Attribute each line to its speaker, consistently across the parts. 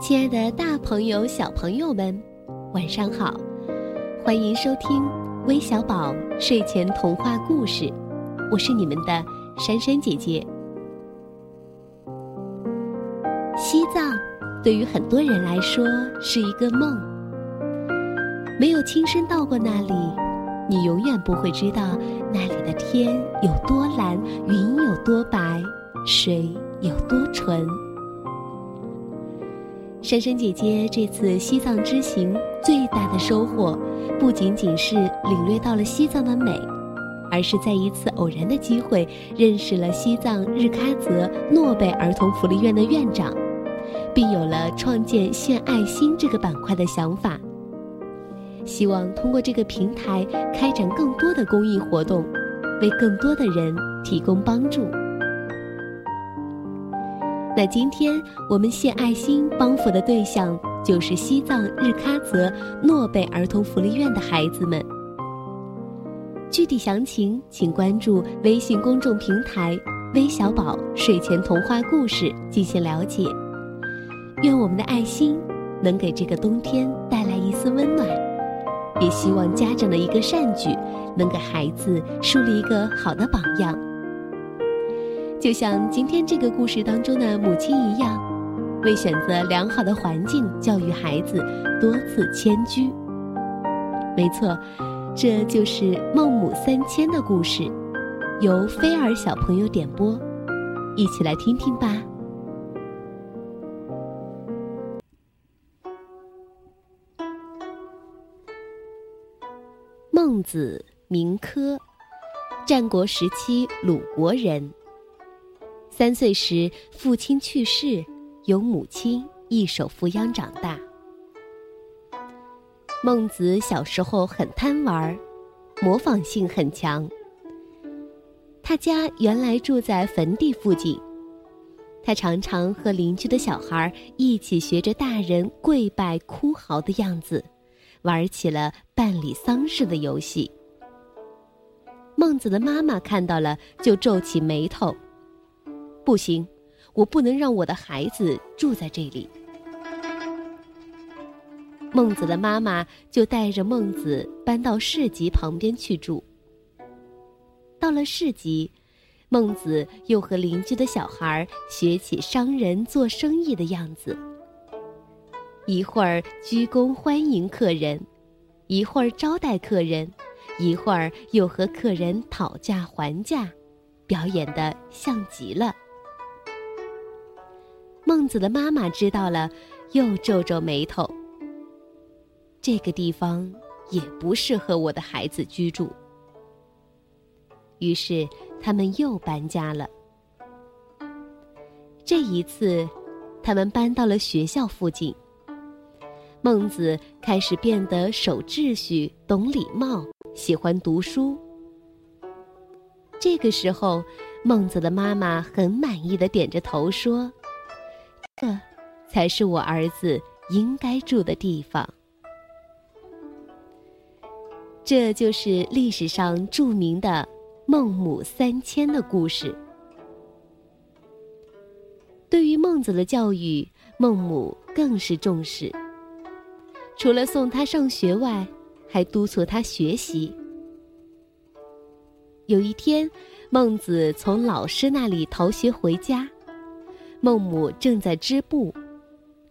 Speaker 1: 亲爱的，大朋友、小朋友们，晚上好！欢迎收听微小宝睡前童话故事，我是你们的珊珊姐姐。西藏对于很多人来说是一个梦，没有亲身到过那里，你永远不会知道那里的天有多蓝，云有多白，水有多纯。珊珊姐姐这次西藏之行最大的收获，不仅仅是领略到了西藏的美，而是在一次偶然的机会认识了西藏日喀则诺贝儿童福利院的院长，并有了创建献爱心这个板块的想法。希望通过这个平台开展更多的公益活动，为更多的人提供帮助。那今天我们献爱心帮扶的对象就是西藏日喀则诺贝儿童福利院的孩子们。具体详情请关注微信公众平台“微小宝睡前童话故事”进行了解。愿我们的爱心能给这个冬天带来一丝温暖，也希望家长的一个善举能给孩子树立一个好的榜样。就像今天这个故事当中的母亲一样，为选择良好的环境教育孩子，多次迁居。没错，这就是孟母三迁的故事，由菲儿小朋友点播，一起来听听吧。孟子名轲，战国时期鲁国人。三岁时，父亲去世，由母亲一手抚养长大。孟子小时候很贪玩，模仿性很强。他家原来住在坟地附近，他常常和邻居的小孩一起学着大人跪拜哭嚎的样子，玩起了办理丧事的游戏。孟子的妈妈看到了，就皱起眉头。不行，我不能让我的孩子住在这里。孟子的妈妈就带着孟子搬到市集旁边去住。到了市集，孟子又和邻居的小孩学起商人做生意的样子，一会儿鞠躬欢迎客人，一会儿招待客人，一会儿又和客人讨价还价，表演的像极了。孟子的妈妈知道了，又皱皱眉头。这个地方也不适合我的孩子居住。于是他们又搬家了。这一次，他们搬到了学校附近。孟子开始变得守秩序、懂礼貌、喜欢读书。这个时候，孟子的妈妈很满意的点着头说。这，才是我儿子应该住的地方。这就是历史上著名的孟母三迁的故事。对于孟子的教育，孟母更是重视。除了送他上学外，还督促他学习。有一天，孟子从老师那里逃学回家。孟母正在织布，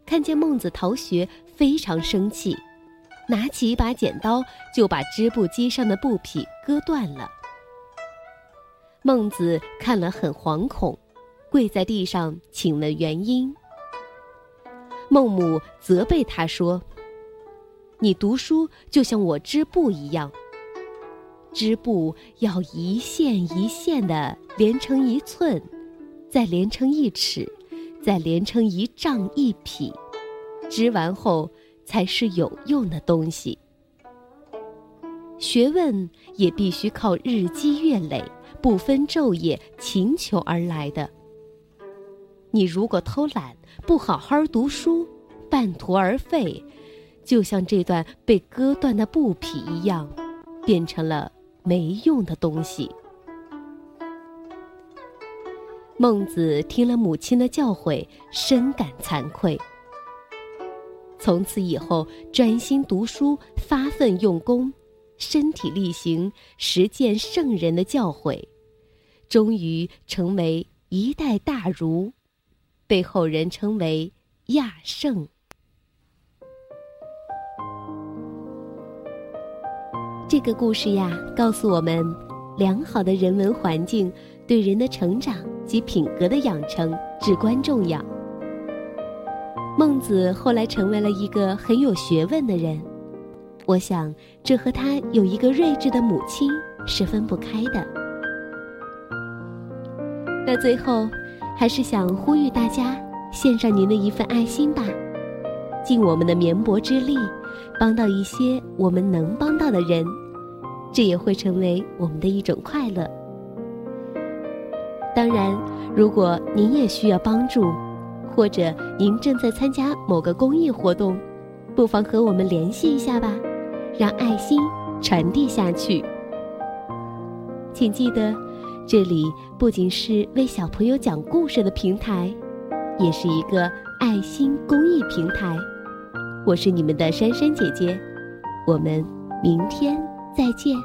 Speaker 1: 看见孟子逃学，非常生气，拿起一把剪刀就把织布机上的布匹割断了。孟子看了很惶恐，跪在地上请问原因。孟母责备他说：“你读书就像我织布一样，织布要一线一线的连成一寸，再连成一尺。”再连成一丈一匹，织完后才是有用的东西。学问也必须靠日积月累、不分昼夜勤求而来的。你如果偷懒，不好好读书，半途而废，就像这段被割断的布匹一样，变成了没用的东西。孟子听了母亲的教诲，深感惭愧，从此以后专心读书，发奋用功，身体力行，实践圣人的教诲，终于成为一代大儒，被后人称为亚圣。这个故事呀，告诉我们，良好的人文环境对人的成长及品格的养成至关重要。孟子后来成为了一个很有学问的人，我想这和他有一个睿智的母亲是分不开的。那最后，还是想呼吁大家，献上您的一份爱心吧，尽我们的绵薄之力。帮到一些我们能帮到的人，这也会成为我们的一种快乐。当然，如果您也需要帮助，或者您正在参加某个公益活动，不妨和我们联系一下吧，让爱心传递下去。请记得，这里不仅是为小朋友讲故事的平台，也是一个爱心公益平台。我是你们的珊珊姐姐，我们明天再见。